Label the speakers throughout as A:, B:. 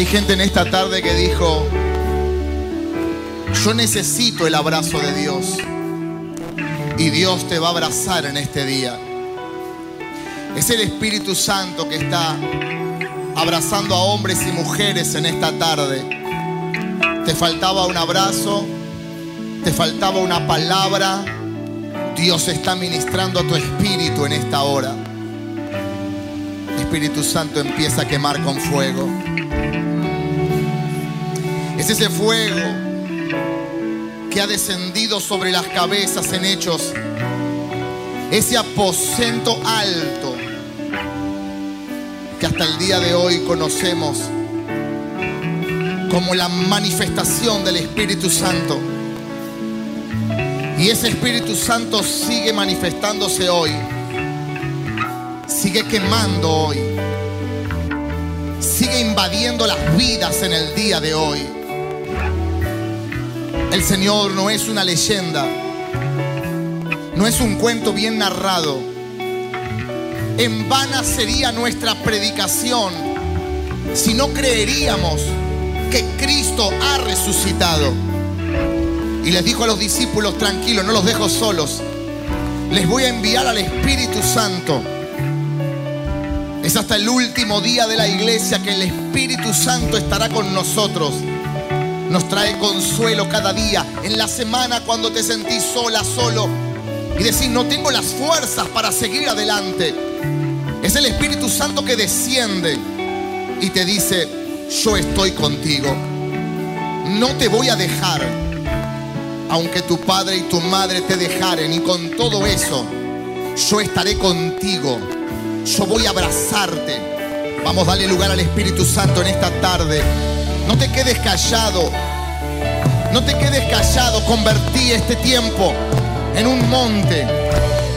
A: Hay gente en esta tarde que dijo, yo necesito el abrazo de Dios. Y Dios te va a abrazar en este día. Es el Espíritu Santo que está abrazando a hombres y mujeres en esta tarde. Te faltaba un abrazo, te faltaba una palabra. Dios está ministrando a tu espíritu en esta hora. Espíritu Santo empieza a quemar con fuego. Es ese fuego que ha descendido sobre las cabezas en hechos. Ese aposento alto que hasta el día de hoy conocemos como la manifestación del Espíritu Santo. Y ese Espíritu Santo sigue manifestándose hoy. Sigue quemando hoy. Sigue invadiendo las vidas en el día de hoy. El Señor no es una leyenda, no es un cuento bien narrado. En vana sería nuestra predicación si no creeríamos que Cristo ha resucitado. Y les dijo a los discípulos, tranquilos, no los dejo solos. Les voy a enviar al Espíritu Santo. Es hasta el último día de la iglesia que el Espíritu Santo estará con nosotros nos trae consuelo cada día. En la semana cuando te sentís sola, solo y decís, no tengo las fuerzas para seguir adelante. Es el Espíritu Santo que desciende y te dice, yo estoy contigo. No te voy a dejar, aunque tu padre y tu madre te dejaren. Y con todo eso, yo estaré contigo. Yo voy a abrazarte. Vamos a darle lugar al Espíritu Santo en esta tarde. No te quedes callado. No te quedes callado. Convertí este tiempo en un monte.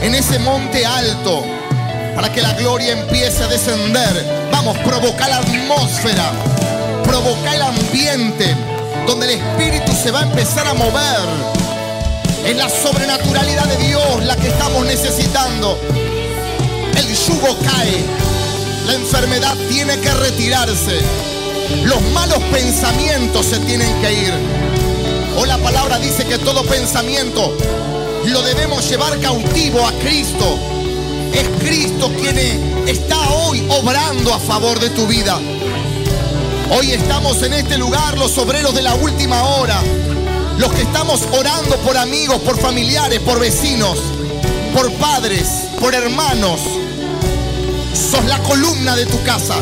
A: En ese monte alto. Para que la gloria empiece a descender. Vamos, provocar la atmósfera. Provocar el ambiente. Donde el Espíritu se va a empezar a mover. Es la sobrenaturalidad de Dios la que estamos necesitando. El yugo cae. La enfermedad tiene que retirarse. Los malos pensamientos se tienen que ir. O la palabra dice que todo pensamiento lo debemos llevar cautivo a Cristo. Es Cristo quien está hoy obrando a favor de tu vida. Hoy estamos en este lugar los obreros de la última hora. Los que estamos orando por amigos, por familiares, por vecinos, por padres, por hermanos. Sos la columna de tu casa.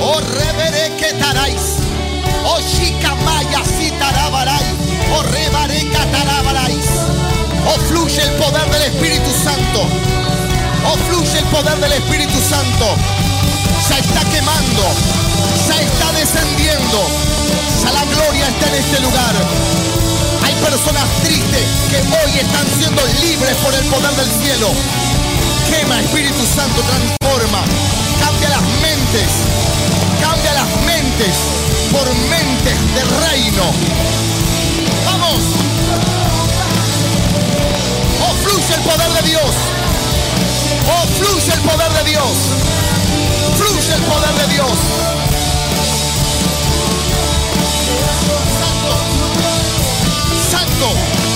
A: Oh reveré que taráis. Oh chikamaya si tarabaráis. Oh rebare catarabaráis. Oh fluye el poder del Espíritu Santo. Oh fluye el poder del Espíritu Santo. Ya está quemando. Ya está descendiendo. Ya la gloria está en este lugar. Hay personas tristes que hoy están siendo libres por el poder del cielo. Quema Espíritu Santo, transforma. Cambia las mentes. Cambia las mentes por mentes de reino. Vamos. Oh, fluye el poder de Dios. Oh, fluye el poder de Dios. Fluye el poder de Dios. Santo. Santo.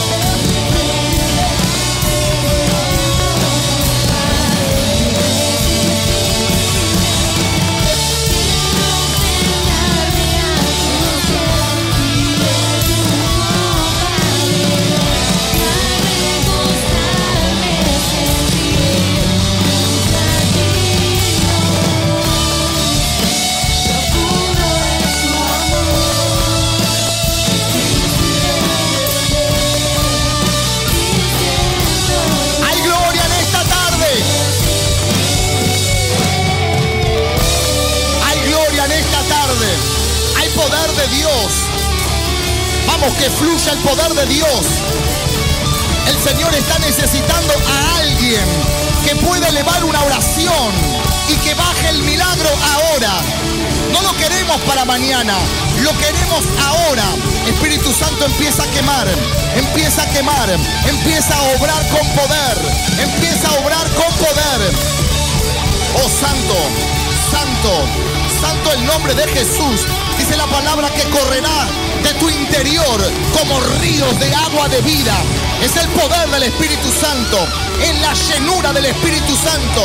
A: Poder de Dios. Vamos, que fluya el poder de Dios. El Señor está necesitando a alguien que pueda elevar una oración y que baje el milagro ahora. No lo queremos para mañana, lo queremos ahora. Espíritu Santo empieza a quemar, empieza a quemar, empieza a obrar con poder, empieza a obrar con poder. Oh Santo, Santo, Santo el nombre de Jesús, dice la palabra que correrá de tu interior como ríos de agua de vida. Es el poder del Espíritu Santo, en la llenura del Espíritu Santo,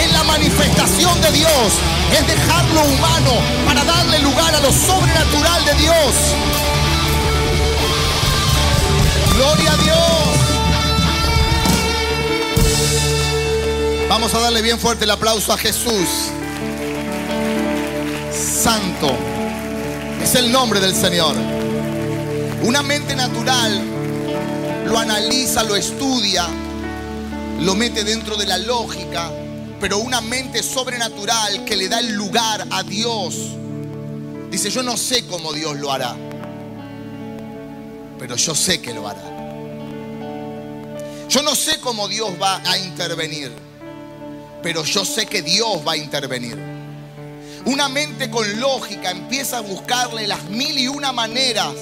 A: en la manifestación de Dios, es dejar lo humano para darle lugar a lo sobrenatural de Dios. Gloria a Dios. Vamos a darle bien fuerte el aplauso a Jesús. Santo es el nombre del Señor. Una mente natural lo analiza, lo estudia, lo mete dentro de la lógica, pero una mente sobrenatural que le da el lugar a Dios, dice, yo no sé cómo Dios lo hará, pero yo sé que lo hará. Yo no sé cómo Dios va a intervenir, pero yo sé que Dios va a intervenir. Una mente con lógica empieza a buscarle las mil y una maneras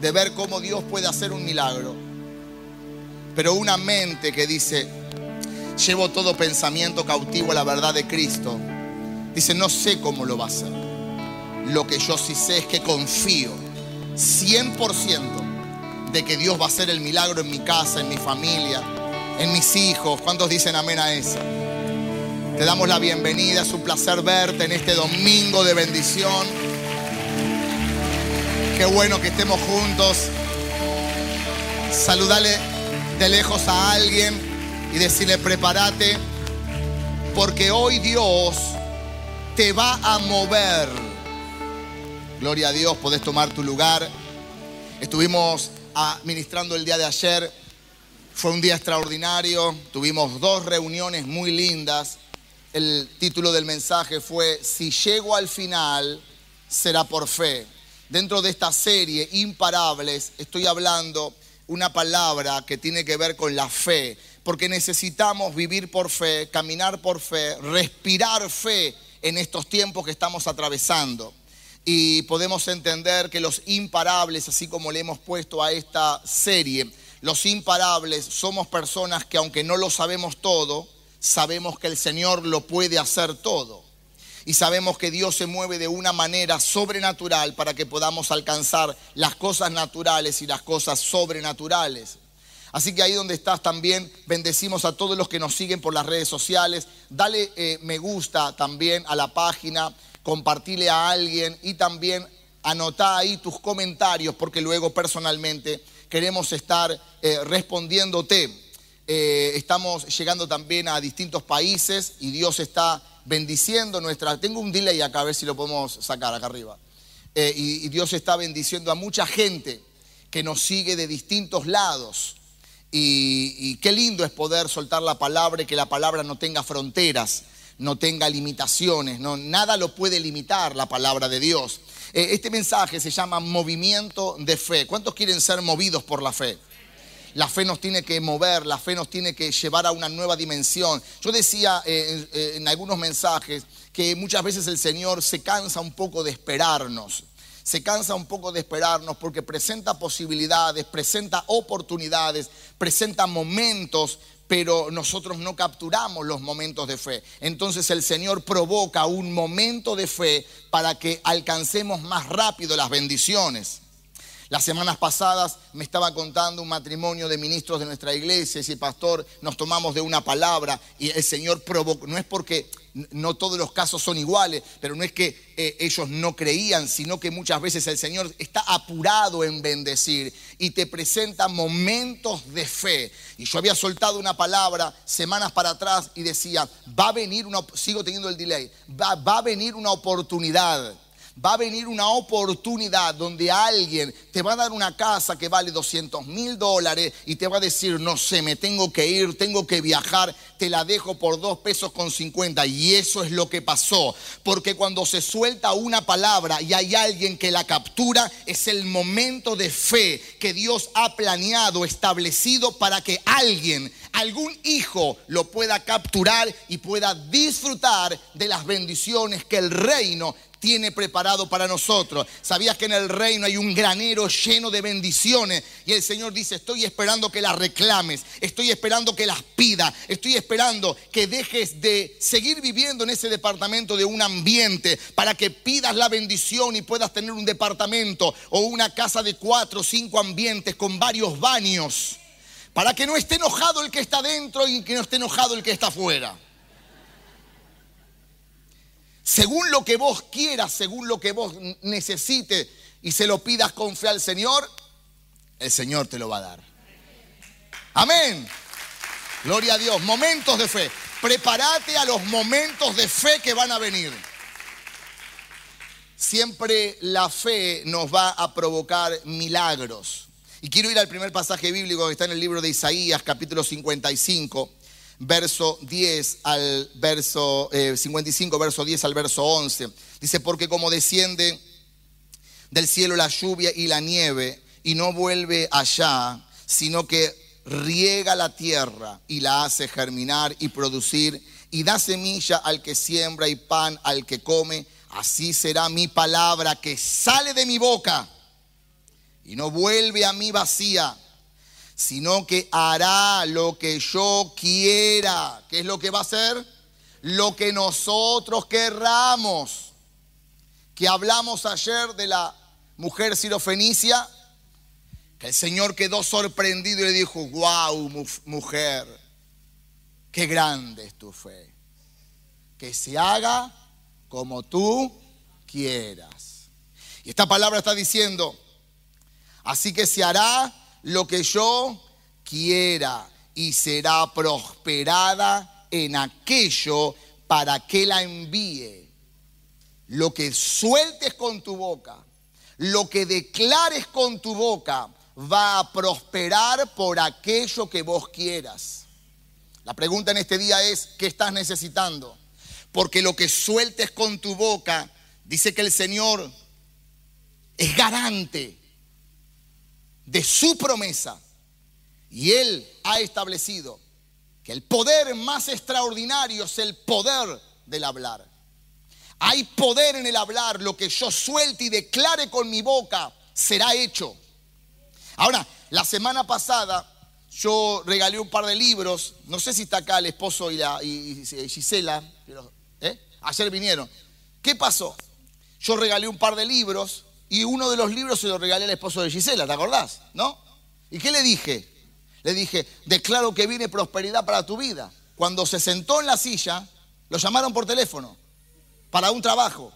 A: de ver cómo Dios puede hacer un milagro. Pero una mente que dice, llevo todo pensamiento cautivo a la verdad de Cristo, dice, no sé cómo lo va a hacer. Lo que yo sí sé es que confío 100% de que Dios va a hacer el milagro en mi casa, en mi familia, en mis hijos. ¿Cuántos dicen amén a eso? Te damos la bienvenida, es un placer verte en este domingo de bendición. Qué bueno que estemos juntos. Saludale de lejos a alguien y decirle, prepárate, porque hoy Dios te va a mover. Gloria a Dios, podés tomar tu lugar. Estuvimos administrando el día de ayer. Fue un día extraordinario. Tuvimos dos reuniones muy lindas. El título del mensaje fue, si llego al final, será por fe. Dentro de esta serie, Imparables, estoy hablando una palabra que tiene que ver con la fe, porque necesitamos vivir por fe, caminar por fe, respirar fe en estos tiempos que estamos atravesando. Y podemos entender que los imparables, así como le hemos puesto a esta serie, los imparables somos personas que aunque no lo sabemos todo, sabemos que el Señor lo puede hacer todo. Y sabemos que Dios se mueve de una manera sobrenatural para que podamos alcanzar las cosas naturales y las cosas sobrenaturales. Así que ahí donde estás también bendecimos a todos los que nos siguen por las redes sociales. Dale eh, me gusta también a la página, compartile a alguien y también anotá ahí tus comentarios porque luego personalmente queremos estar eh, respondiéndote. Eh, estamos llegando también a distintos países y Dios está bendiciendo nuestra... Tengo un delay acá, a ver si lo podemos sacar acá arriba. Eh, y, Dios está bendiciendo a mucha gente que nos sigue de distintos lados. Y, qué lindo es poder soltar la palabra y que la palabra no tenga fronteras, no tenga limitaciones, no, nada lo puede limitar la palabra de Dios. Eh, este mensaje se llama movimiento de fe. ¿Cuántos quieren ser movidos por la fe? La fe nos tiene que mover, la fe nos tiene que llevar a una nueva dimensión. Yo decía eh, eh, en algunos mensajes que muchas veces el Señor se cansa un poco de esperarnos se cansa un poco de esperarnos porque presenta posibilidades, presenta oportunidades, presenta momentos, pero nosotros no capturamos los momentos de fe. Entonces el Señor provoca un momento de fe para que alcancemos más rápido las bendiciones. Las semanas pasadas me estaba contando un matrimonio de ministros de nuestra iglesia, ese pastor, nos tomamos de una palabra y el Señor provocó, no es porque no todos los casos son iguales, pero no es que eh, ellos no creían, sino que muchas veces el Señor está apurado en bendecir y te presenta momentos de fe. Y yo había soltado una palabra semanas para atrás y decía, va a venir una, sigo teniendo el delay, va, va a venir una oportunidad va a venir una oportunidad donde alguien te va a dar una casa que vale 200 mil dólares y te va a decir, no sé, me tengo que ir, tengo que viajar, la dejo por dos pesos con 50. Y eso es lo que pasó. Porque cuando se suelta una palabra y hay alguien que la captura, es el momento de fe que Dios ha planeado, establecido para que alguien algún hijo lo pueda capturar y pueda disfrutar de las bendiciones que el reino tiene preparado para nosotros. Sabías que en el reino hay un granero lleno de bendiciones. Y el Señor dice, estoy esperando que las reclames, estoy esperando que las pidas, estoy esperando que dejes de seguir viviendo en ese departamento de un ambiente para que pidas la bendición y puedas tener un departamento o una casa de cuatro o cinco ambientes con varios baños. Para que no esté enojado el que está dentro y que no esté enojado el que está afuera. Según lo que vos quieras, según lo que vos necesites y se lo pidas con fe al Señor, el Señor te lo va a dar. Amén. Gloria a Dios. Momentos de fe. Prepárate a los momentos de fe que van a venir. Siempre la fe nos va a provocar milagros. Y quiero ir al primer pasaje bíblico que está en el libro de Isaías, capítulo 55 verso 10 al verso 55, eh, verso 10 al verso 11. Dice, porque como desciende del cielo la lluvia y la nieve y no vuelve allá, sino que riega la tierra y la hace germinar y producir y da semilla al que siembra y pan al que come, así será mi palabra que sale de mi boca y no vuelve a mí vacía sino que hará lo que yo quiera. ¿Qué es lo que va a hacer? Lo que nosotros querramos. Que hablamos ayer de la mujer sirofenicia, que el Señor quedó sorprendido y le dijo, wow, mujer, qué grande es tu fe. Que se haga como tú quieras. Y esta palabra está diciendo, así que se hará lo que yo quiera y será prosperada en aquello para que la envíe. Lo que sueltes con tu boca, lo que declares con tu boca, va a prosperar por aquello que vos quieras. La pregunta en este día es, ¿qué estás necesitando? Porque lo que sueltes con tu boca, dice que el Señor es garante de su promesa. Y Él ha establecido que el poder más extraordinario es el poder del hablar. Hay poder en el hablar, lo que yo suelte y declare con mi boca será hecho. Ahora, la semana pasada yo regalé un par de libros, no sé si está acá el esposo y, la, y, Gisela, ¿eh? ayer vinieron. ¿Qué pasó? Yo regalé un par de libros y uno de los libros se lo regalé al esposo de Gisela, ¿te acordás? ¿No? ¿Y qué le dije? Le dije, declaro que viene prosperidad para tu vida. Cuando se sentó en la silla, lo llamaron por teléfono para un trabajo.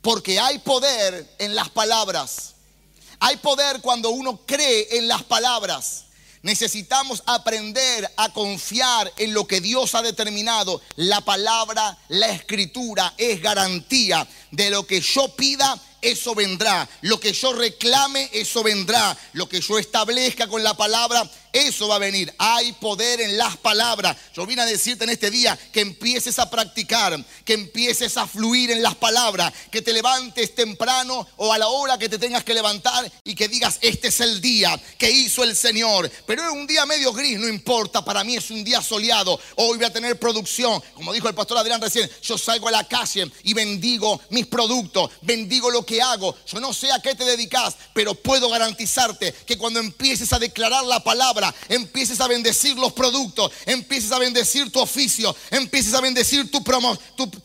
A: Porque hay poder en las palabras. Hay poder cuando uno cree en las palabras. Necesitamos aprender a confiar en lo que Dios ha determinado. La palabra, la escritura es garantía de lo que yo pida eso vendrá. Lo que yo reclame, eso vendrá. Lo que yo establezca con la palabra, eso va a venir. Hay poder en las palabras. Yo vine a decirte en este día que empieces a practicar, que empieces a fluir en las palabras, que te levantes temprano o a la hora que te tengas que levantar y que digas, este es el día que hizo el Señor. Pero es un día medio gris, no importa, para mí es un día soleado. Hoy voy a tener producción. Como dijo el pastor Adrián recién, yo salgo a la calle y bendigo mis productos, bendigo lo que hago. Yo no sé a qué te dedicas, pero puedo garantizarte que cuando empieces a declarar la palabra, empieces a bendecir los productos, empieces a bendecir tu oficio, empieces a bendecir tu,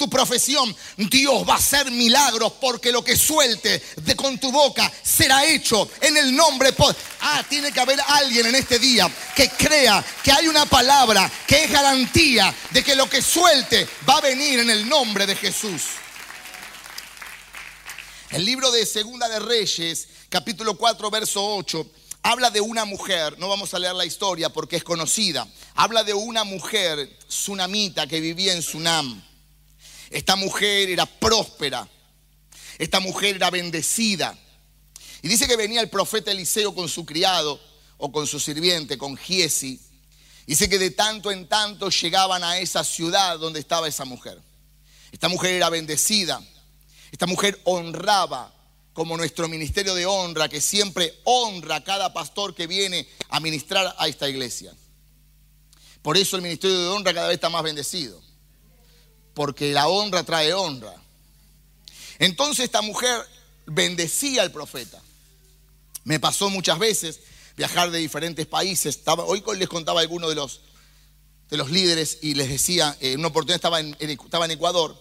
A: profesión, Dios va a hacer milagros porque lo que suelte de con tu boca será hecho en el nombre. Ah, tiene que haber alguien en este día que crea que hay una palabra que es garantía de que lo que suelte va a venir en el nombre de Jesús. El libro de Segunda de Reyes, capítulo 4, verso 8, habla de una mujer, no vamos a leer la historia porque es conocida, habla de una mujer tsunamita que vivía en Sunam. Esta mujer era próspera, esta mujer era bendecida. Y dice que venía el profeta Eliseo con su criado o con su sirviente, con Giesi. Dice que de tanto en tanto llegaban a esa ciudad donde estaba esa mujer. Esta mujer era bendecida. Esta mujer honraba como nuestro ministerio de honra, que siempre honra a cada pastor que viene a ministrar a esta iglesia. Por eso el ministerio de honra cada vez está más bendecido. Porque la honra trae honra. Entonces esta mujer bendecía al profeta. Me pasó muchas veces viajar de diferentes países. hoy les contaba a alguno de los, de los líderes y les decía, en una oportunidad estaba en, estaba en Ecuador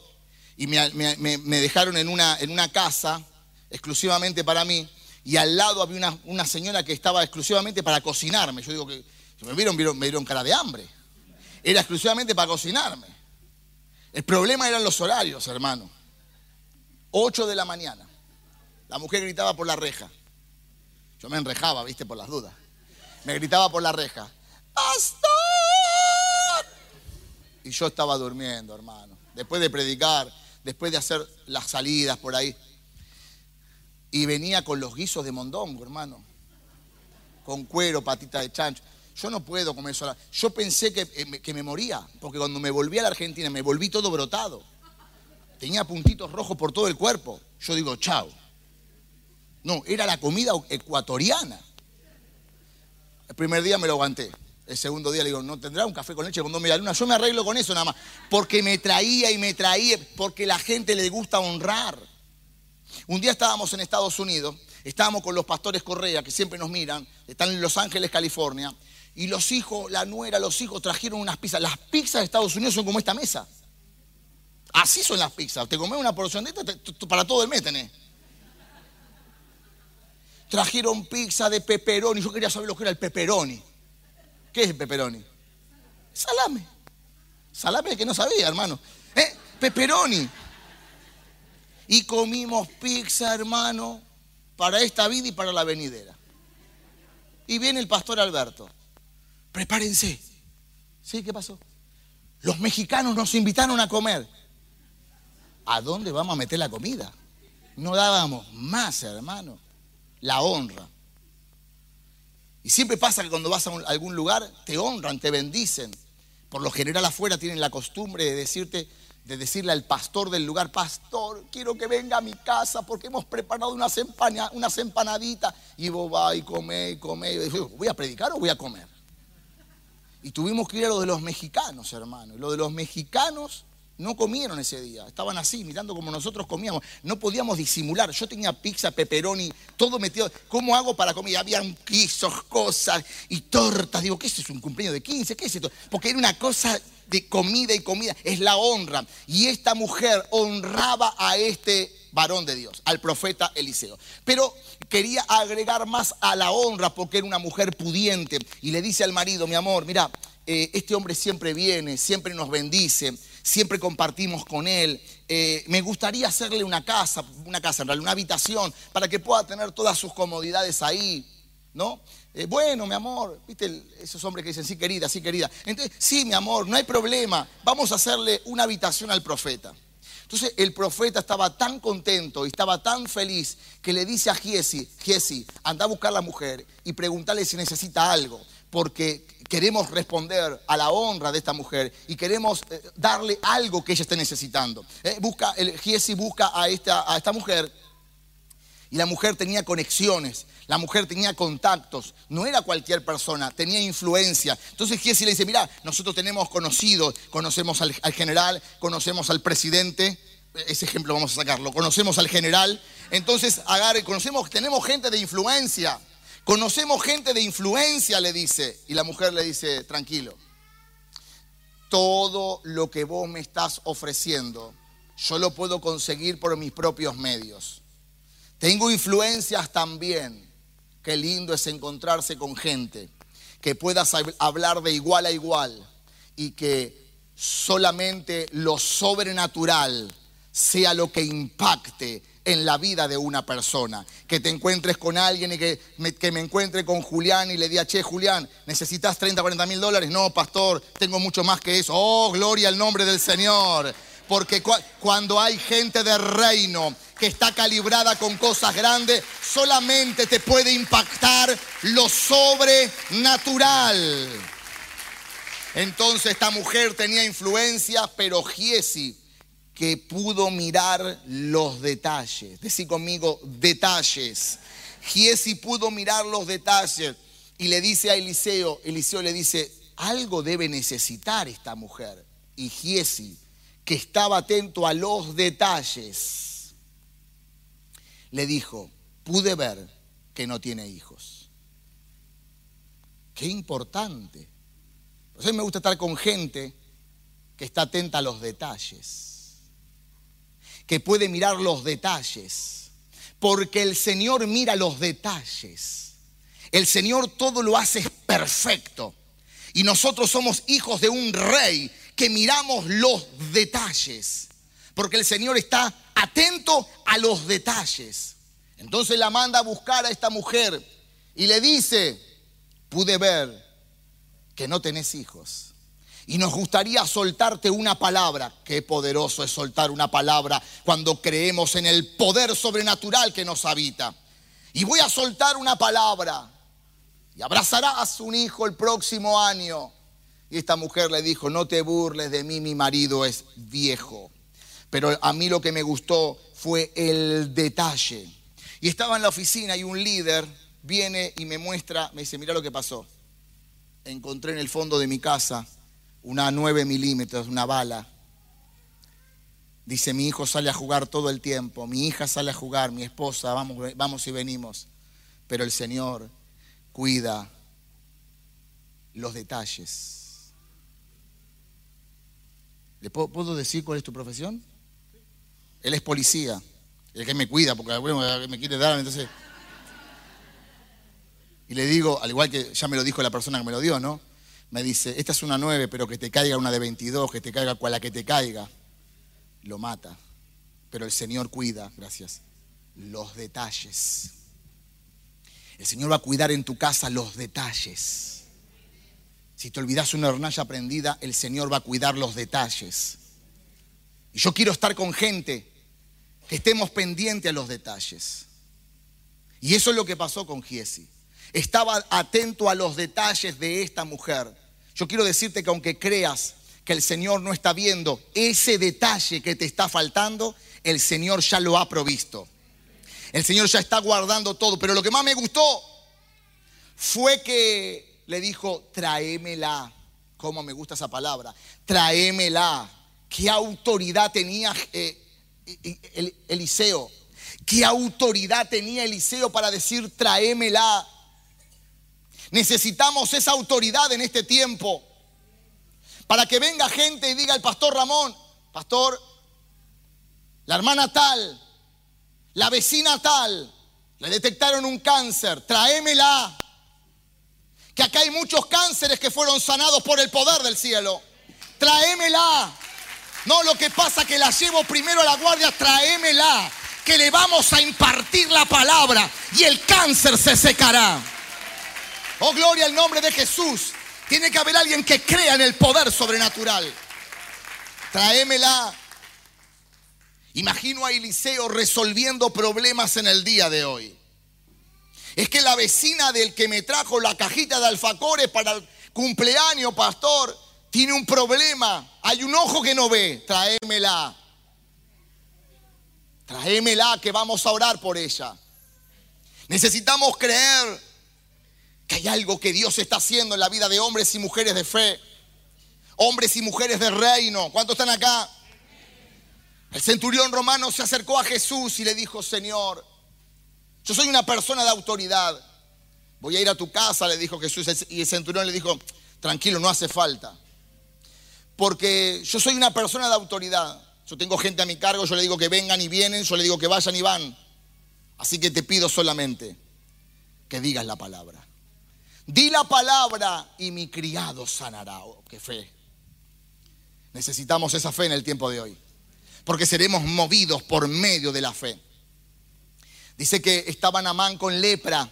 A: y me, dejaron en una, en una casa exclusivamente para mí y al lado había una, una, señora que estaba exclusivamente para cocinarme. Yo digo que me vieron, me dieron cara de hambre. Era exclusivamente para cocinarme. El problema eran los horarios, hermano. 8 de la mañana. La mujer gritaba por la reja. Yo me enrejaba, viste, por las dudas. Me gritaba por la reja. ¡Pastor! Y yo estaba durmiendo, hermano. Después de predicar, después de hacer las salidas por ahí. Y venía con los guisos de mondongo, hermano. Con cuero, patita de chancho. Yo no puedo comer eso. Yo pensé que, eh, que me moría, porque cuando me volví a la Argentina me volví todo brotado. Tenía puntitos rojos por todo el cuerpo. Yo digo, chao. No, era la comida ecuatoriana. El primer día me lo aguanté. El segundo día le digo, ¿no tendrá un café con leche con dos media luna? Yo me arreglo con eso nada más. Porque me traía y me traía, porque la gente le gusta honrar. Un día estábamos en Estados Unidos, estábamos con los pastores Correa, que siempre nos miran, están en Los Ángeles, California, y los hijos, la nuera, los hijos trajeron unas pizzas. Las pizzas de Estados Unidos son como esta mesa. Así son las pizzas. Te comes una porción de esta para todo el mes tenés. Trajeron pizza de pepperoni. Yo quería saber lo que era el pepperoni. ¿Qué es el pepperoni? Salame. Salame que no sabía, hermano. ¿Eh? Pepperoni. Y comimos pizza, hermano, para esta vida y para la venidera. Y viene el pastor Alberto. Prepárense. ¿Sí? ¿Qué pasó? Los mexicanos nos invitaron a comer. ¿A dónde vamos a meter la comida? No dábamos más, hermano la honra. Y siempre pasa que cuando vas a algún lugar te honran, te bendicen. Por lo general afuera tienen la costumbre de decirte, de decirle al pastor del lugar, pastor, quiero que venga a mi casa porque hemos preparado unas, unas empanaditas. Y vos vas y comés y comés. Y ¿voy a predicar o voy a comer? Y tuvimos que ir a lo de los mexicanos, hermano. Lo de los mexicanos no comieron ese día, estaban así, mirando como nosotros comíamos. No podíamos disimular. Yo tenía pizza, pepperoni, todo metido. ¿Cómo hago para comer? Habían quisos, cosas y tortas. Digo, ¿qué es? ¿Un cumpleaños de 15? ¿Qué es esto? Porque era una cosa de comida y comida. Es la honra. Y esta mujer honraba a este varón de Dios, al profeta Eliseo. Pero quería agregar más a la honra porque era una mujer pudiente. Y le dice al marido, mi amor, mira, eh, este hombre siempre viene, siempre nos bendice siempre compartimos con él. Eh, me gustaría hacerle una casa, una casa en una habitación, para que pueda tener todas sus comodidades ahí, ¿no? Eh, bueno, mi amor, ¿viste esos hombres que dicen, sí, querida, sí, querida? Entonces, sí, mi amor, no hay problema, vamos a hacerle una habitación al profeta. Entonces el profeta estaba tan contento y estaba tan feliz que le dice a Giesi, Giesi, anda a buscar a la mujer y preguntarle si necesita algo, porque queremos responder a la honra de esta mujer y queremos eh, darle algo que ella esté necesitando. Eh, busca, el Giesi busca a esta, mujer y la mujer tenía conexiones, la mujer tenía contactos, no era cualquier persona, tenía influencia. Entonces Giesi le dice, mira, nosotros tenemos conocidos, conocemos al, general, conocemos al presidente, ese ejemplo vamos a sacarlo, conocemos al general, entonces agarre, conocemos, tenemos gente de influencia. Conocemos gente de influencia, le dice. Y la mujer le dice, tranquilo, todo lo que vos me estás ofreciendo, yo lo puedo conseguir por mis propios medios. Tengo influencias también. Qué lindo es encontrarse con gente que puedas hablar de igual a igual y que solamente lo sobrenatural sea lo que impacte en la vida de una persona. Que te encuentres con alguien y que me, que me encuentre con Julián y le diga, che, Julián, ¿necesitas 30, 40 mil dólares? No, pastor, tengo mucho más que eso. Oh, gloria al nombre del Señor. Porque cuando hay gente de reino que está calibrada con cosas grandes, solamente te puede impactar lo sobrenatural. Entonces esta mujer tenía influencia, pero Giesi que pudo mirar los detalles. Decí conmigo, detalles. Giesi pudo mirar los detalles y le dice a Eliseo, Eliseo le dice, algo debe necesitar esta mujer. Y Giesi, que estaba atento a los detalles, le dijo, pude ver que no tiene hijos. Qué importante. Por eso me gusta estar con gente que está atenta a los detalles, que puede mirar los detalles, porque el Señor mira los detalles. El Señor todo lo hace perfecto. Y nosotros somos hijos de un rey que miramos los detalles. Porque el Señor está atento a los detalles. Entonces la manda a buscar a esta mujer y le dice, pude ver que no tenés hijos. Y nos gustaría soltarte una palabra. Qué poderoso es soltar una palabra cuando creemos en el poder sobrenatural que nos habita. Y voy a soltar una palabra. Y abrazarás un hijo el próximo año. Y esta mujer le dijo, no te burles de mí, mi marido es viejo. Pero a mí lo que me gustó fue el detalle. Y estaba en la oficina y un líder viene y me muestra, me dice, mira lo que pasó. Encontré en el fondo de mi casa una 9 milímetros, una bala. Dice, mi hijo sale a jugar todo el tiempo, mi hija sale a jugar, mi esposa, vamos, vamos y venimos. Pero el Señor cuida los detalles. ¿Le puedo, decir cuál es tu profesión? Él es policía el que me cuida, porque me quiere dar, entonces. Y le digo, al igual que ya me lo dijo la persona que me lo dio, ¿no? Me dice, esta es una 9, pero que te caiga una de 22, que te caiga cual la que te caiga, lo mata. Pero el Señor cuida, gracias, los detalles. El Señor va a cuidar en tu casa los detalles. Si te olvidas una hornalla prendida, el Señor va a cuidar los detalles. Y yo quiero estar con gente que estemos pendientes a los detalles. Y eso es lo que pasó con Giesi. Estaba atento a los detalles de esta mujer. Yo quiero decirte que aunque creas que el Señor no está viendo ese detalle que te está faltando, el Señor ya lo ha provisto. El Señor ya está guardando todo. Pero lo que más me gustó fue que le dijo, tráemela. ¿Cómo me gusta esa palabra? Tráemela. ¿Qué autoridad tenía eh, Eliseo. ¿Qué autoridad tenía Eliseo para decir tráemela? Necesitamos esa autoridad en este tiempo. Para que venga gente y diga el pastor Ramón, pastor, la hermana tal, la vecina tal, le detectaron un cáncer, tráemela. Que acá hay muchos cánceres que fueron sanados por el poder del cielo. Tráemela. No, lo que pasa que la llevo primero a la guardia, tráemela, que le vamos a impartir la palabra y el cáncer se secará. Oh, gloria al nombre de Jesús. Tiene que haber alguien que crea en el poder sobrenatural. Tráemela. Imagino a Eliseo resolviendo problemas en el día de hoy. Es que la vecina del que me trajo la cajita de alfacores para el cumpleaños, pastor, tiene un problema, hay un ojo que no ve, tráemela. Tráemela que vamos a orar por ella. Necesitamos creer que hay algo que Dios está haciendo en la vida de hombres y mujeres de fe. Hombres y mujeres de reino. ¿Cuántos están acá? El centurión romano se acercó a Jesús y le dijo, Señor, yo soy una persona de autoridad. Voy a ir a tu casa, le dijo Jesús. Y el centurión le dijo, tranquilo, no hace falta porque yo soy una persona de autoridad. Yo tengo gente a mi cargo, yo le digo que vengan y vienen, yo le digo que vayan y van. Así que te pido solamente que digas la palabra. Di la palabra y mi criado sanará. Oh, qué fe. Necesitamos esa fe en el tiempo de hoy. Porque seremos movidos por medio de la fe. Dice que estaba Namán con lepra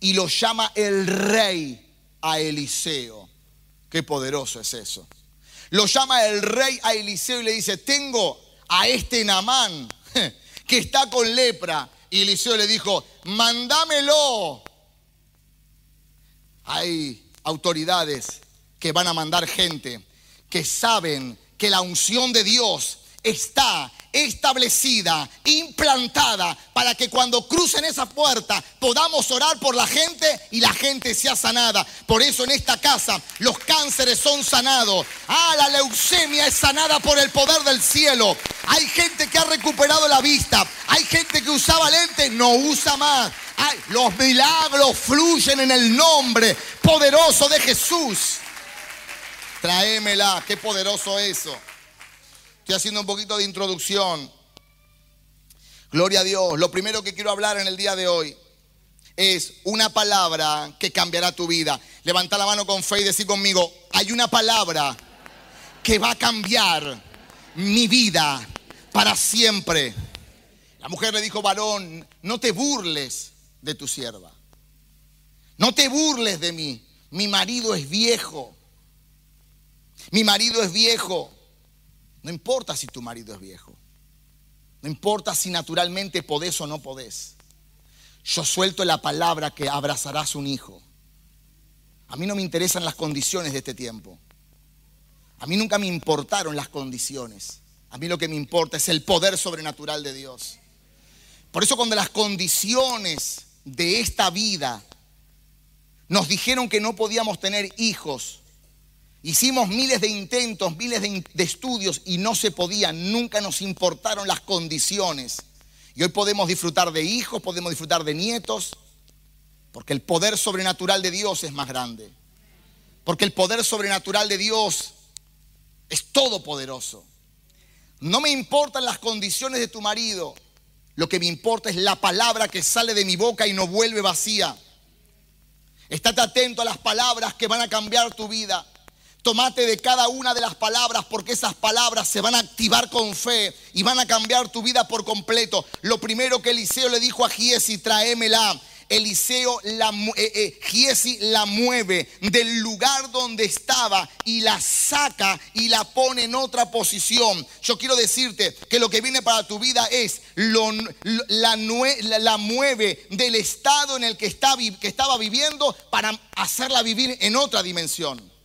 A: y lo llama el rey a Eliseo. Qué poderoso es eso. Lo llama el rey a Eliseo y le dice, tengo a este Namán que está con lepra. Y Eliseo le dijo, mándamelo. Hay autoridades que van a mandar gente que saben que la unción de Dios está establecida, implantada, para que cuando crucen esa puerta podamos orar por la gente y la gente sea sanada. Por eso en esta casa los cánceres son sanados. Ah, la leucemia es sanada por el poder del cielo. Hay gente que ha recuperado la vista. Hay gente que usaba lentes, no usa más. los milagros fluyen en el nombre poderoso de Jesús. Tráemela, qué poderoso eso. Estoy haciendo un poquito de introducción. Gloria a Dios. Lo primero que quiero hablar en el día de hoy es una palabra que cambiará tu vida. Levanta la mano con fe y decir conmigo, hay una palabra que va a cambiar mi vida para siempre. La mujer le dijo, varón, no te burles de tu sierva. No te burles de mí. Mi marido es viejo. Mi marido es viejo. No importa si tu marido es viejo. No importa si naturalmente podés o no podés. Yo suelto la palabra que abrazarás un hijo. A mí no me interesan las condiciones de este tiempo. A mí nunca me importaron las condiciones. A mí lo que me importa es el poder sobrenatural de Dios. Por eso cuando las condiciones de esta vida nos dijeron que no podíamos tener hijos, Hicimos miles de intentos, miles de, estudios y no se podía. Nunca nos importaron las condiciones. Y hoy podemos disfrutar de hijos, podemos disfrutar de nietos, porque el poder sobrenatural de Dios es más grande. Porque el poder sobrenatural de Dios es todopoderoso. No me importan las condiciones de tu marido. Lo que me importa es la palabra que sale de mi boca y no vuelve vacía. Estate atento a las palabras que van a cambiar tu vida. Tomate de cada una de las palabras porque esas palabras se van a activar con fe y van a cambiar tu vida por completo. Lo primero que Eliseo le dijo a Giesi, tráemela. Eliseo, la, eh, eh, Giesi la mueve del lugar donde estaba y la saca y la pone en otra posición. Yo quiero decirte que lo que viene para tu vida es, lo, la, la, mueve del estado en el que, está, que estaba viviendo para hacerla vivir en otra dimensión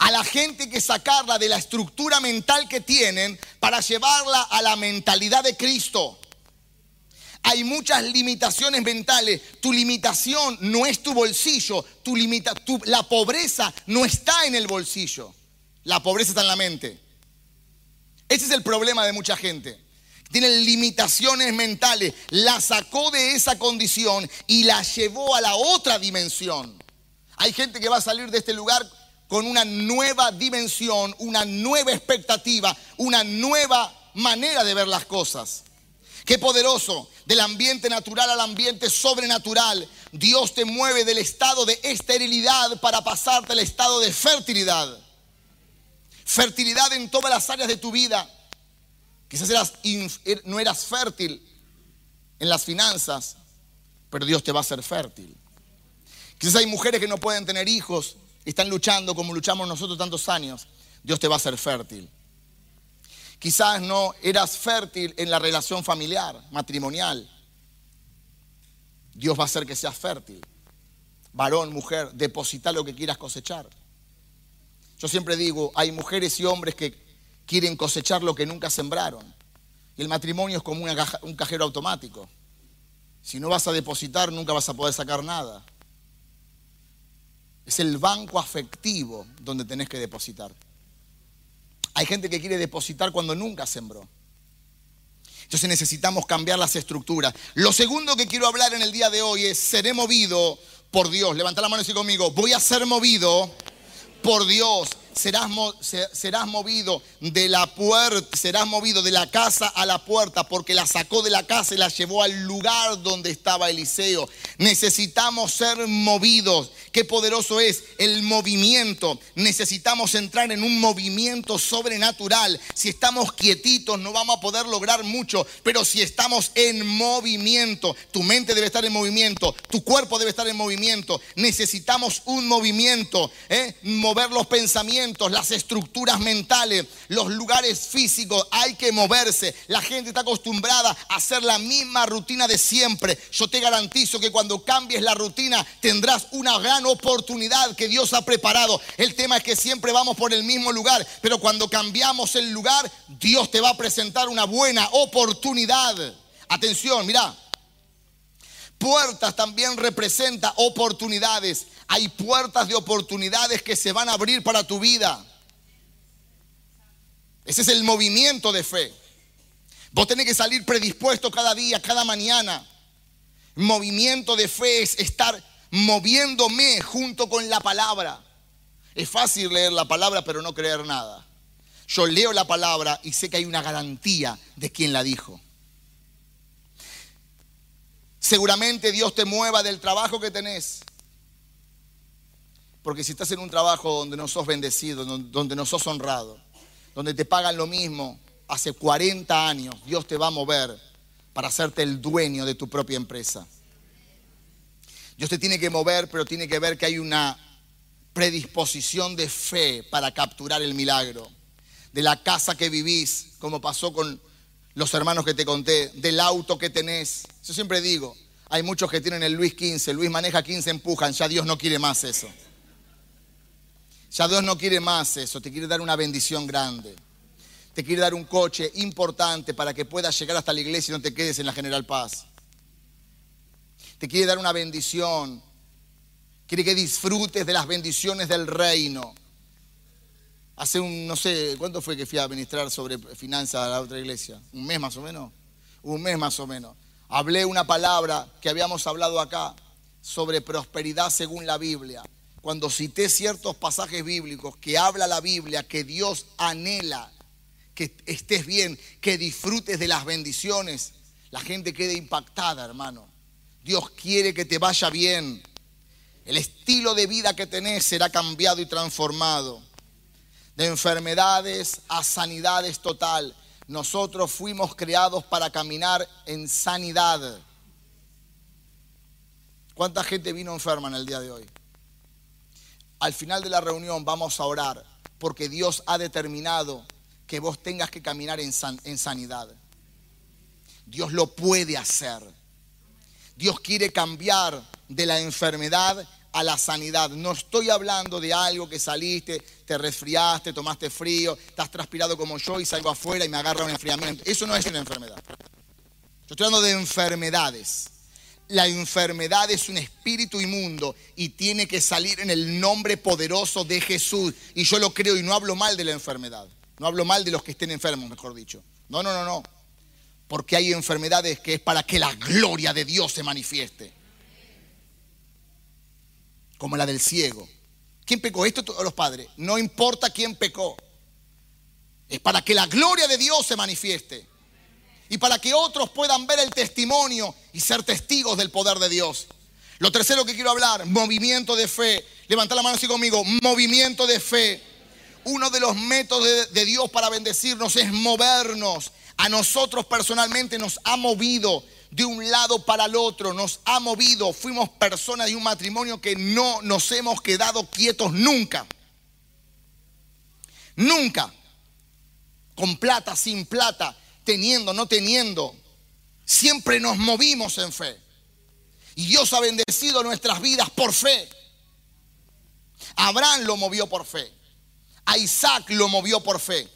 A: a la gente que sacarla de la estructura mental que tienen para llevarla a la mentalidad de Cristo. Hay muchas limitaciones mentales. Tu limitación no es tu bolsillo. Tu limita, la pobreza no está en el bolsillo. La pobreza está en la mente. Ese es el problema de mucha gente. Tienen limitaciones mentales. La sacó de esa condición y la llevó a la otra dimensión. Hay gente que va a salir de este lugar con una nueva dimensión, una nueva expectativa, una nueva manera de ver las cosas. Qué poderoso, del ambiente natural al ambiente sobrenatural. Dios te mueve del estado de esterilidad para pasarte al estado de fertilidad. Fertilidad en todas las áreas de tu vida. Quizás er, no eras fértil en las finanzas, pero Dios te va a hacer fértil. Quizás hay mujeres que no pueden tener hijos, están luchando como luchamos nosotros tantos años, Dios te va a hacer fértil. Quizás no eras fértil en la relación familiar, matrimonial. Dios va a hacer que seas fértil. Varón, mujer, deposita lo que quieras cosechar. Yo siempre digo, hay mujeres y hombres que quieren cosechar lo que nunca sembraron. Y el matrimonio es como un cajero automático. Si no vas a depositar, nunca vas a poder sacar nada. Es el banco afectivo donde tenés que depositar. Hay gente que quiere depositar cuando nunca sembró. Entonces necesitamos cambiar las estructuras. Lo segundo que quiero hablar en el día de hoy es, seré movido por Dios. Levanta la mano y sigue conmigo, voy a ser movido por Dios serás, movido de la puerta, serás movido de la casa a la puerta, porque la sacó de la casa y la llevó al lugar donde estaba Eliseo. Necesitamos ser movidos. Qué poderoso es el movimiento. Necesitamos entrar en un movimiento sobrenatural. Si estamos quietitos no vamos a poder lograr mucho, pero si estamos en movimiento, tu mente debe estar en movimiento, tu cuerpo debe estar en movimiento. Necesitamos un movimiento, ¿eh? mover los pensamientos las estructuras mentales, los lugares físicos. Hay que moverse. La gente está acostumbrada a hacer la misma rutina de siempre. Yo te garantizo que cuando cambies la rutina tendrás una gran oportunidad que Dios ha preparado. El tema es que siempre vamos por el mismo lugar, pero cuando cambiamos el lugar, Dios te va a presentar una buena oportunidad. Atención, mira. Puertas también representa oportunidades. Hay puertas de oportunidades que se van a abrir para tu vida. Ese es el movimiento de fe. Vos tenés que salir predispuesto cada día, cada mañana. Movimiento de fe es estar moviéndome junto con la palabra. Es fácil leer la palabra pero no creer nada. Yo leo la palabra y sé que hay una garantía de quien la dijo. Seguramente Dios te mueva del trabajo que tenés. Porque si estás en un trabajo donde no sos bendecido, donde no sos honrado, donde te pagan lo mismo hace 40 años, Dios te va a mover para hacerte el dueño de tu propia empresa. Dios te tiene que mover, pero tiene que ver que hay una predisposición de fe para capturar el milagro. De la casa que vivís, como pasó con los hermanos que te conté, del auto que tenés. Yo siempre digo, hay muchos que tienen el Luis 15, Luis maneja 15, empujan, ya Dios no quiere más eso. Ya Dios no quiere más eso, te quiere dar una bendición grande. Te quiere dar un coche importante para que puedas llegar hasta la iglesia y no te quedes en la General Paz. Te quiere dar una bendición. Quiere que disfrutes de las bendiciones del reino. Hace un, no sé, ¿cuánto fue que fui a ministrar sobre finanzas a la otra iglesia? ¿Un mes más o menos? Un mes más o menos. Hablé una palabra que habíamos hablado acá sobre prosperidad según la Biblia cuando cité ciertos pasajes bíblicos que habla la Biblia, que Dios anhela que estés bien, que disfrutes de las bendiciones, la gente queda impactada, hermano. Dios quiere que te vaya bien. El estilo de vida que tenés será cambiado y transformado. De enfermedades a sanidades total. Nosotros fuimos creados para caminar en sanidad. ¿Cuánta gente vino enferma en el día de hoy? al final de la reunión vamos a orar porque Dios ha determinado que vos tengas que caminar en, sanidad. Dios lo puede hacer. Dios quiere cambiar de la enfermedad a la sanidad. No estoy hablando de algo que saliste, te resfriaste, tomaste frío, estás transpirado como yo y salgo afuera y me agarra un enfriamiento. Eso no es una enfermedad. Yo estoy hablando de enfermedades la enfermedad es un espíritu inmundo y tiene que salir en el nombre poderoso de Jesús. Y yo lo creo y no hablo mal de la enfermedad. No hablo mal de los que estén enfermos, mejor dicho. No, no, no, no. Porque hay enfermedades que es para que la gloria de Dios se manifieste. Como la del ciego. ¿Quién pecó? Esto todos los padres. No importa quién pecó. Es para que la gloria de Dios se manifieste y para que otros puedan ver el testimonio y ser testigos del poder de Dios. Lo tercero que quiero hablar, movimiento de fe. Levanta la mano así conmigo, movimiento de fe. Uno de los métodos de, Dios para bendecirnos es movernos. A nosotros personalmente nos ha movido de un lado para el otro, nos ha movido. Fuimos personas de un matrimonio que no nos hemos quedado quietos nunca. Nunca. Con plata, sin plata teniendo, no teniendo, siempre nos movimos en fe. Y Dios ha bendecido nuestras vidas por fe. Abraham lo movió por fe. A Isaac lo movió por fe.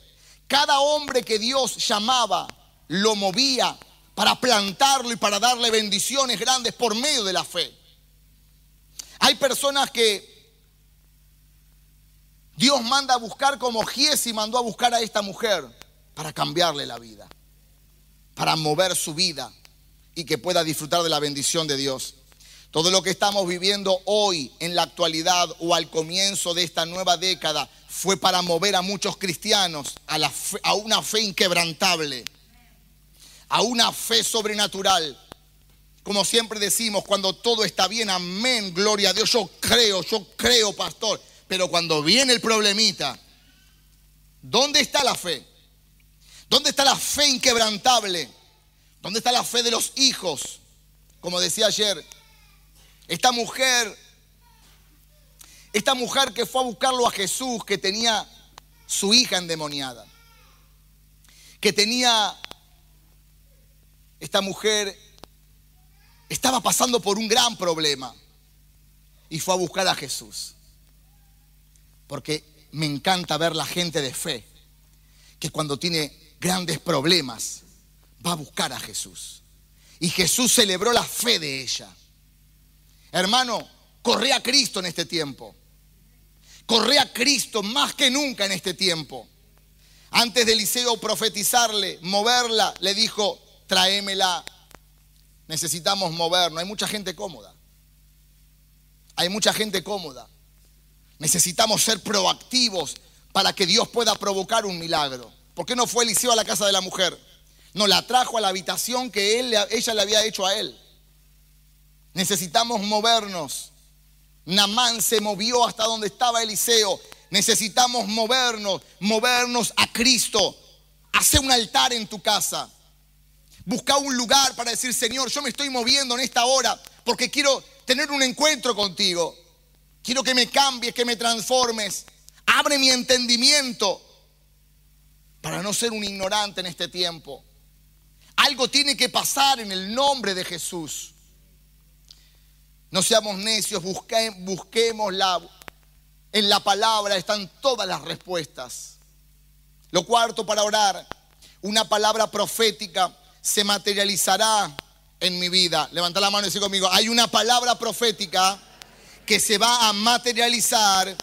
A: Cada hombre que Dios llamaba lo movía para plantarlo y para darle bendiciones grandes por medio de la fe. Hay personas que Dios manda a buscar como Giesi mandó a buscar a esta mujer para cambiarle la vida para mover su vida y que pueda disfrutar de la bendición de Dios. Todo lo que estamos viviendo hoy en la actualidad o al comienzo de esta nueva década fue para mover a muchos cristianos a, la a una fe inquebrantable, a una fe sobrenatural. Como siempre decimos, cuando todo está bien, amén, gloria a Dios, yo creo, yo creo, pastor. Pero cuando viene el problemita, ¿dónde está la fe? ¿Dónde está la fe inquebrantable? ¿Dónde está la fe de los hijos? Como decía ayer, esta mujer Esta mujer que fue a buscarlo a Jesús, que tenía su hija endemoniada, que tenía, esta mujer estaba pasando por un gran problema y fue a buscar a Jesús. Porque me encanta ver la gente de fe, que cuando tiene grandes problemas, va a buscar a Jesús. Y Jesús celebró la fe de ella. Hermano, corre a Cristo en este tiempo. Corre a Cristo más que nunca en este tiempo. Antes de Eliseo profetizarle, moverla, le dijo, tráemela. Necesitamos movernos. Hay mucha gente cómoda. Hay mucha gente cómoda. Necesitamos ser proactivos para que Dios pueda provocar un milagro. ¿Por qué no fue Eliseo a la casa de la mujer? No la trajo a la habitación que él, ella le había hecho a él. Necesitamos movernos. Namán se movió hasta donde estaba Eliseo. Necesitamos movernos, movernos a Cristo. Hace un altar en tu casa. Busca un lugar para decir, Señor, yo me estoy moviendo en esta hora porque quiero tener un encuentro contigo. Quiero que me cambies, que me transformes. Abre mi entendimiento para no ser un ignorante en este tiempo. Algo tiene que pasar en el nombre de Jesús. No seamos necios, busquemos la, en la palabra están todas las respuestas. Lo cuarto para orar, una palabra profética se materializará en mi vida. Levanta la mano y dice conmigo, hay una palabra profética que se va a materializar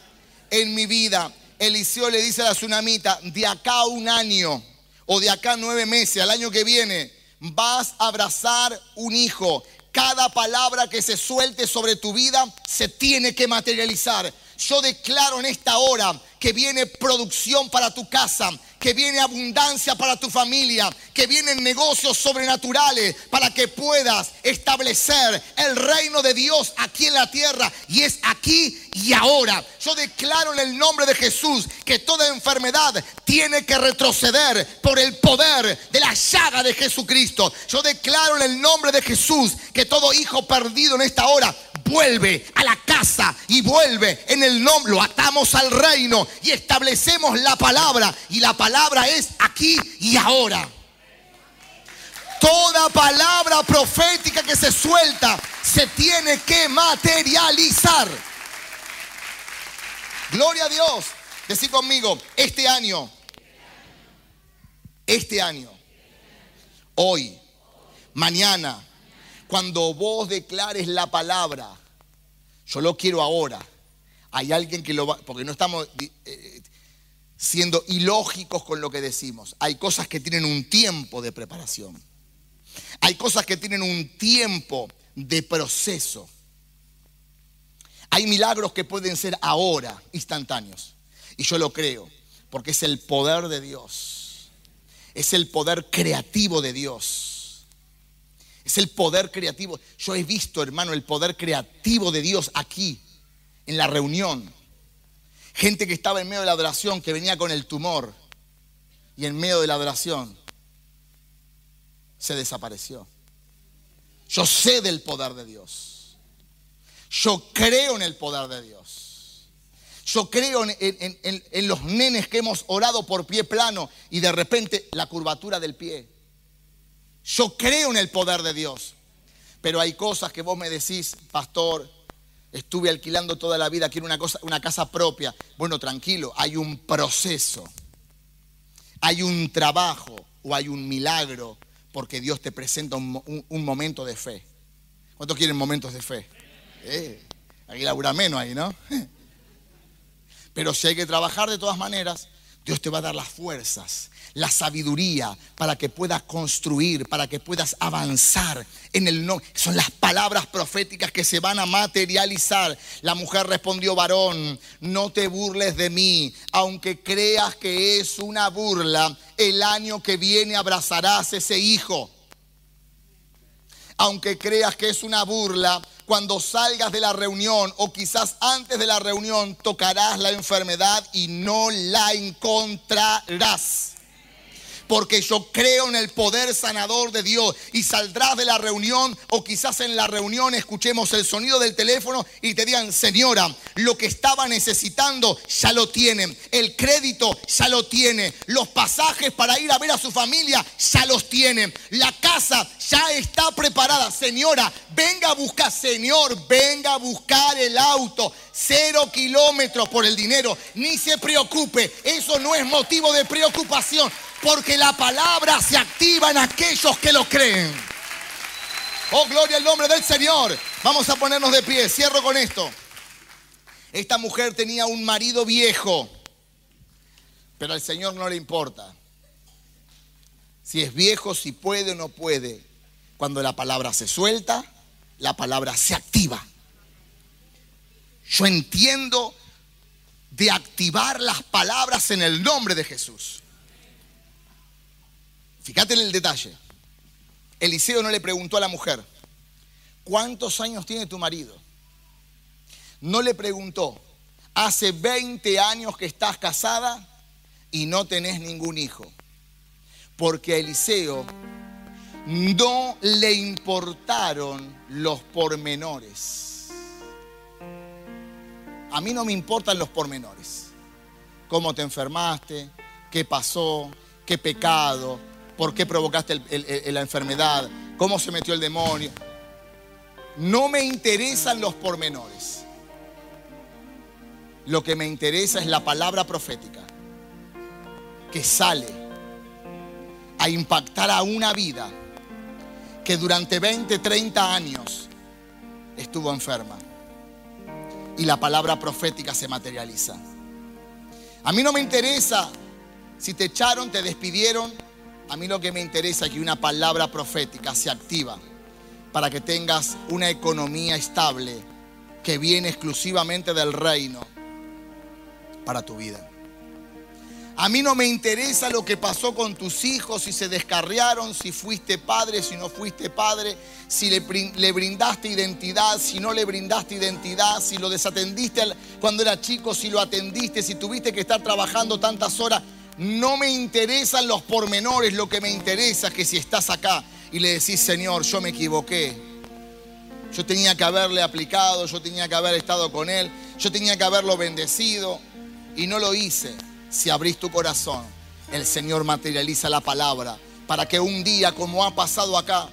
A: en mi vida. Eliseo le dice a la tsunamita, de acá a un año o de acá nueve meses, al año que viene, vas a abrazar un hijo cada palabra que se suelte sobre tu vida se tiene que materializar. Yo declaro en esta hora que viene producción para tu casa, que viene abundancia para tu familia, que vienen negocios sobrenaturales para que puedas establecer el reino de Dios aquí en la tierra. Y es aquí y ahora. Yo declaro en el nombre de Jesús que toda enfermedad tiene que retroceder por el poder de la llaga de Jesucristo. Yo declaro en el nombre de Jesús que todo hijo perdido en esta hora vuelve a la casa y vuelve en el nombre, lo atamos al reino y establecemos la palabra. Y la palabra es aquí y ahora. Toda palabra profética que se suelta se tiene que materializar. Gloria a Dios. Decí conmigo, este año, este año, hoy, mañana, cuando vos declares la palabra, yo lo quiero ahora. Hay alguien que lo va, porque no estamos eh, siendo ilógicos con lo que decimos. Hay cosas que tienen un tiempo de preparación. Hay cosas que tienen un tiempo de proceso. Hay milagros que pueden ser ahora, instantáneos. Y yo lo creo, porque es el poder de Dios. Es el poder creativo de Dios. Es el poder creativo. Yo he visto, hermano, el poder creativo de Dios aquí, en la reunión. Gente que estaba en medio de la adoración, que venía con el tumor. Y en medio de la adoración se desapareció. Yo sé del poder de Dios. Yo creo en el poder de Dios. Yo creo en, los nenes que hemos orado por pie plano y de repente la curvatura del pie. Yo creo en el poder de Dios. Pero hay cosas que vos me decís, pastor, estuve alquilando toda la vida, quiero una, cosa, una casa propia. Bueno, tranquilo, hay un proceso, hay un trabajo o hay un milagro porque Dios te presenta un, un momento de fe. ¿Cuántos quieren momentos de fe? Eh, labura menos ahí, ¿no? Pero si hay que trabajar de todas maneras, Dios te va a dar las fuerzas, la sabiduría para que puedas construir, para que puedas avanzar en el no. Son las palabras proféticas que se van a materializar. La mujer respondió, varón, no te burles de mí, aunque creas que es una burla, el año que viene abrazarás ese hijo aunque creas que es una burla, cuando salgas de la reunión o quizás antes de la reunión tocarás la enfermedad y no la encontrarás. Porque yo creo en el poder sanador de Dios. Y saldrás de la reunión o quizás en la reunión escuchemos el sonido del teléfono y te digan, señora, lo que estaba necesitando ya lo tienen. El crédito ya lo tiene. Los pasajes para ir a ver a su familia ya los tienen. La casa ya está preparada. Señora, venga a buscar. Señor, venga a buscar el auto. Cero kilómetros por el dinero. Ni se preocupe. Eso no es motivo de preocupación. Porque la palabra se activa en aquellos que lo creen. Oh, gloria al nombre del Señor. Vamos a ponernos de pie. Cierro con esto. Esta mujer tenía un marido viejo, pero al Señor no le importa. Si es viejo, si puede o no puede. Cuando la palabra se suelta, la palabra se activa. Yo entiendo de activar las palabras en el nombre de Jesús. Fíjate en el detalle. Eliseo no le preguntó a la mujer, ¿cuántos años tiene tu marido? No le preguntó, hace 20 años que estás casada y no tenés ningún hijo. Porque a Eliseo no le importaron los pormenores. A mí no me importan los pormenores. Cómo te enfermaste, qué pasó, qué pecado, por qué provocaste la enfermedad, cómo se metió el demonio. No me interesan los pormenores. Lo que me interesa es la palabra profética que sale a impactar a una vida que durante 20, 30 años estuvo enferma. Y la palabra profética se materializa. A mí no me interesa si te echaron, te despidieron. A mí lo que me interesa es que una palabra profética se activa para que tengas una economía estable que viene exclusivamente del reino para tu vida. A mí no me interesa lo que pasó con tus hijos, si se descarriaron, si fuiste padre, si no fuiste padre, si le, brindaste identidad, si no le brindaste identidad, si lo desatendiste cuando era chico, si lo atendiste, si tuviste que estar trabajando tantas horas. No me interesan los pormenores, lo que me interesa es que si estás acá y le decís, Señor, yo me equivoqué, yo tenía que haberle aplicado, yo tenía que haber estado con Él, yo tenía que haberlo bendecido y no lo hice si abrís tu corazón, el Señor materializa la palabra para que un día, como ha pasado acá,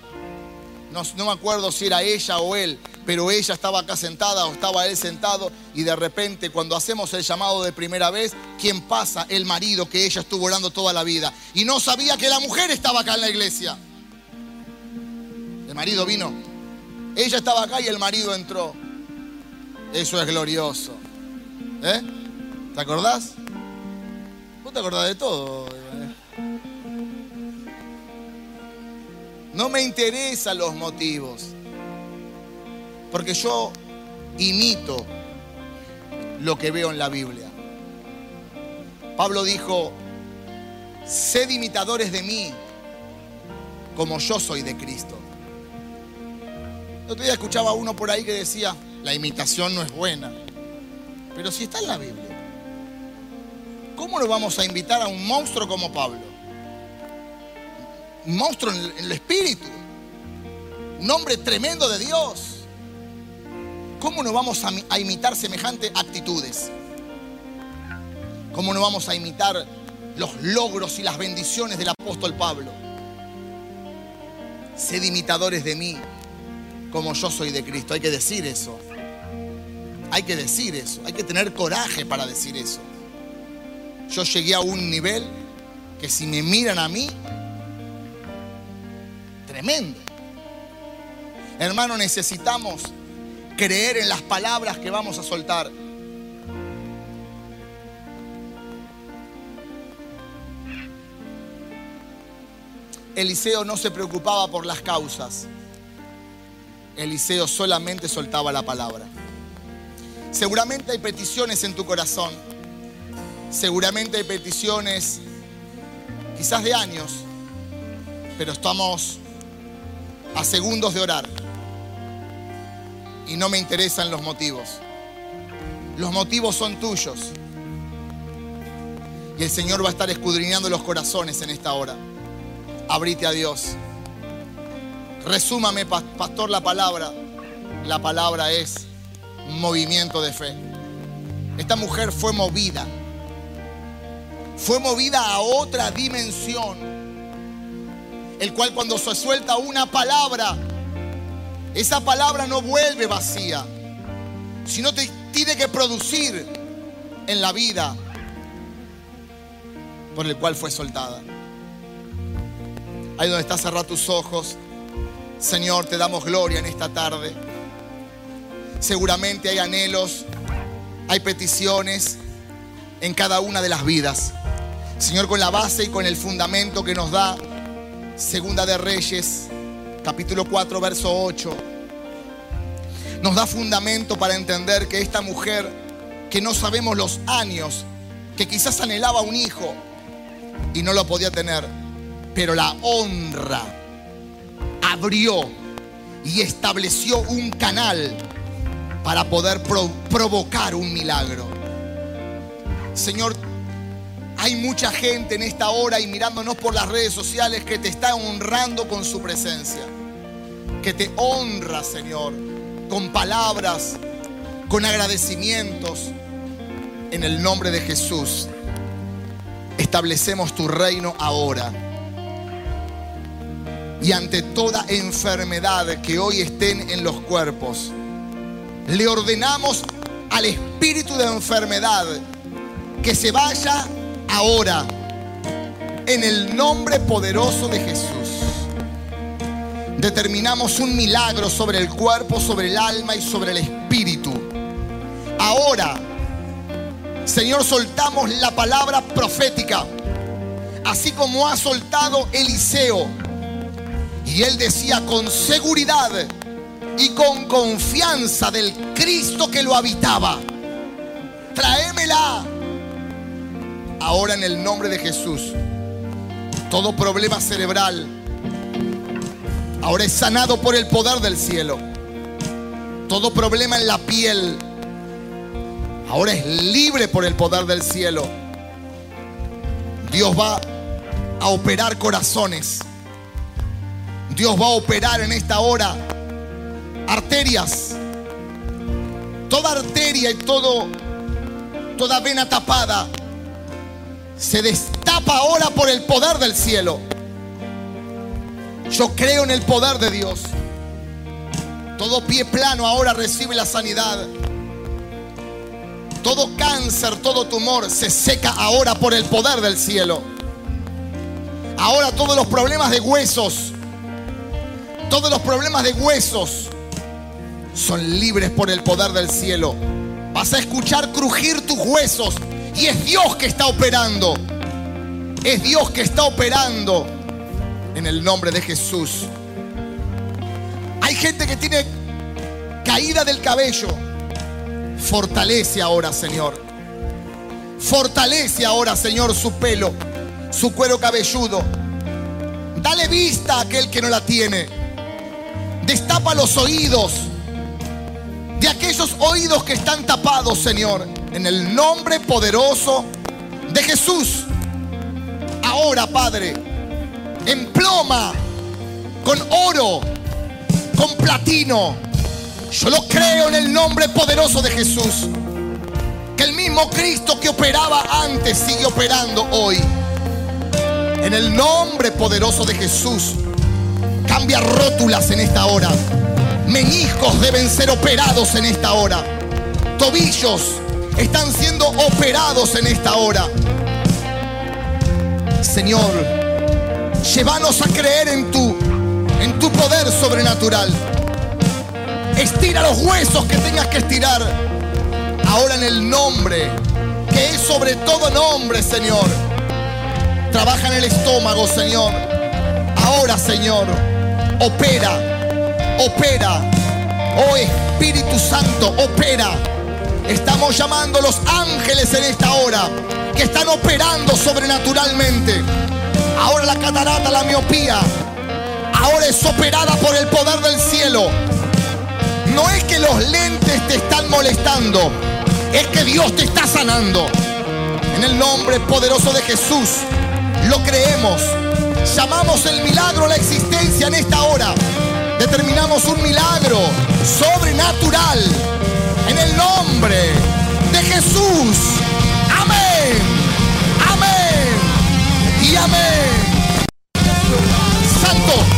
A: no, no, me acuerdo si era ella o él, pero ella estaba acá sentada o estaba él sentado y de repente cuando hacemos el llamado de primera vez, ¿quién pasa? El marido que ella estuvo orando toda la vida y no sabía que la mujer estaba acá en la iglesia. El marido vino, ella estaba acá y el marido entró. Eso es glorioso. ¿Eh? ¿Te acordás? Te acordás de todo. No me interesan los motivos. Porque yo imito lo que veo en la Biblia. Pablo dijo, sed imitadores de mí como yo soy de Cristo. El otro día escuchaba a uno por ahí que decía, la imitación no es buena. Pero si está en la Biblia. ¿Cómo lo vamos a invitar a un monstruo como Pablo? Un monstruo en el espíritu, un hombre tremendo de Dios. ¿Cómo no vamos a imitar semejantes actitudes? ¿Cómo no vamos a imitar los logros y las bendiciones del apóstol Pablo? Sed imitadores de mí como yo soy de Cristo. Hay que decir eso. Hay que decir eso. Hay que tener coraje para decir eso yo llegué a un nivel que si me miran a mí, tremendo. Hermano, necesitamos creer en las palabras que vamos a soltar. Eliseo no se preocupaba por las causas. Eliseo solamente soltaba la palabra. Seguramente hay peticiones en tu corazón Seguramente hay peticiones, quizás de años, pero estamos a segundos de orar. Y no me interesan los motivos. Los motivos son tuyos. Y el Señor va a estar escudriñando los corazones en esta hora. Abrite a Dios. Resúmame, pastor, la palabra. La palabra es movimiento de fe. Esta mujer fue movida. Fue movida a otra dimensión. El cual cuando se suelta una palabra, esa palabra no vuelve vacía, sino te tiene que producir en la vida por el cual fue soltada. Ahí donde está, cerrar tus ojos. Señor, te damos gloria en esta tarde. Seguramente hay anhelos, hay peticiones en cada una de las vidas. Señor, con la base y con el fundamento que nos da Segunda de Reyes, capítulo 4, verso 8, nos da fundamento para entender que esta mujer, que no sabemos los años, que quizás anhelaba un hijo y no lo podía tener, pero la honra abrió y estableció un canal para poder provocar un milagro. Señor, hay mucha gente en esta hora y mirándonos por las redes sociales que te está honrando con su presencia. Que te honra, Señor, con palabras, con agradecimientos. En el nombre de Jesús, establecemos tu reino ahora. Y ante toda enfermedad que hoy estén en los cuerpos, le ordenamos al espíritu de enfermedad que se vaya ahora en el nombre poderoso de Jesús. Determinamos un milagro sobre el cuerpo, sobre el alma y sobre el espíritu. Ahora, Señor, soltamos la palabra profética, así como ha soltado Eliseo. Y él decía con seguridad y con confianza del Cristo que lo habitaba, tráemela ahora en el nombre de Jesús. Todo problema cerebral ahora es sanado por el poder del cielo. Todo problema en la piel ahora es libre por el poder del cielo. Dios va a operar corazones. Dios va a operar en esta hora arterias. Toda arteria y todo toda vena tapada se destapa ahora por el poder del cielo. Yo creo en el poder de Dios. Todo pie plano ahora recibe la sanidad. Todo cáncer, todo tumor se seca ahora por el poder del cielo. Ahora todos los problemas de huesos, todos los problemas de huesos son libres por el poder del cielo. Vas a escuchar crujir tus huesos y es Dios que está operando. Es Dios que está operando en el nombre de Jesús. Hay gente que tiene caída del cabello. Fortalece ahora, Señor. Fortalece ahora, Señor, su pelo, su cuero cabelludo. Dale vista a aquel que no la tiene. Destapa los oídos de aquellos oídos que están tapados, Señor en el nombre poderoso de Jesús. Ahora, Padre, emploma con oro, con platino. Yo lo creo en el nombre poderoso de Jesús. Que el mismo Cristo que operaba antes sigue operando hoy. En el nombre poderoso de Jesús. Cambia rótulas en esta hora. Meñiscos deben ser operados en esta hora. Tobillos están siendo operados en esta hora. Señor, llévanos a creer en tu, en tu poder sobrenatural. Estira los huesos que tengas que estirar. Ahora en el nombre, que es sobre todo nombre, Señor. Trabaja en el estómago, Señor. Ahora, Señor, opera, opera. Oh Espíritu Santo, opera Estamos llamando a los ángeles en esta hora que están operando sobrenaturalmente. Ahora la catarata, la miopía, ahora es operada por el poder del cielo. No es que los lentes te están molestando, es que Dios te está sanando. En el nombre poderoso de Jesús, lo creemos. Llamamos el milagro a la existencia en esta hora. Determinamos un milagro sobrenatural nombre de Jesús. Amén. Amén. Y amén. Santo.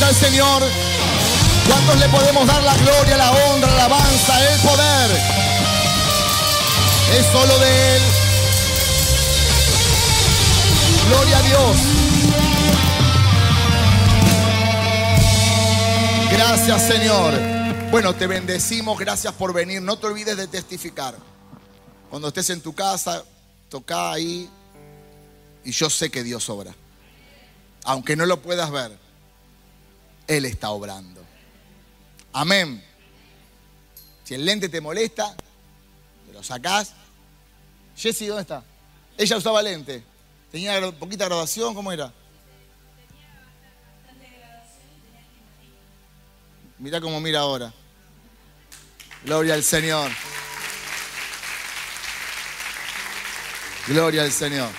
A: Fuerte al Señor? ¿Cuántos le podemos dar la gloria, la honra, la alabanza, el poder? Es solo de Él. Gloria a Dios. Gracias Señor. Bueno, te bendecimos, gracias por venir. No te olvides de testificar. Cuando estés en tu casa, toca ahí y yo sé que Dios obra aunque no lo puedas ver, Él está obrando. Amén. Si el lente te molesta, te lo sacás. Jessie, ¿dónde está? Ella usaba lente. Tenía poquita graduación, ¿cómo era? Mira cómo mira ahora. Gloria al Señor. Gloria al Señor.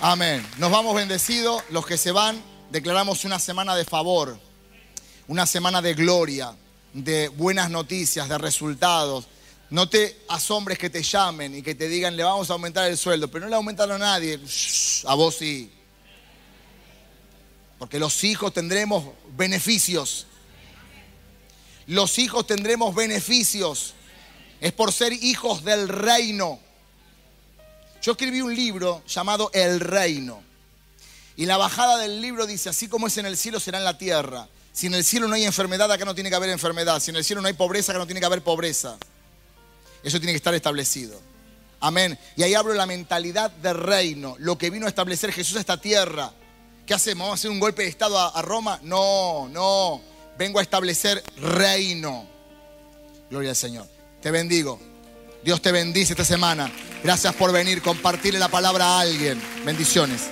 A: Amén. Nos vamos bendecidos. Los que se van, declaramos una semana de favor, una semana de gloria, de buenas noticias, de resultados. No te asombres que te llamen y que te digan, le vamos a aumentar el sueldo, pero no le aumentaron a nadie. a vos sí. Porque los hijos tendremos beneficios. Los hijos tendremos beneficios. Es por ser hijos del reino. Yo escribí un libro llamado El Reino. Y la bajada del libro dice, así como es en el cielo, será en la tierra. Si en el cielo no hay enfermedad, acá no tiene que haber enfermedad. Si en el cielo no hay pobreza, acá no tiene que haber pobreza. Eso tiene que estar establecido. Amén. Y ahí hablo la mentalidad del reino, lo que vino a establecer Jesús a esta tierra. ¿Qué hacemos? ¿Vamos a hacer un golpe de Estado a, a Roma? No, no. Vengo a establecer reino. Gloria al Señor. Te bendigo. Dios te bendice esta semana. Gracias por venir, compartirle la palabra a alguien. Bendiciones.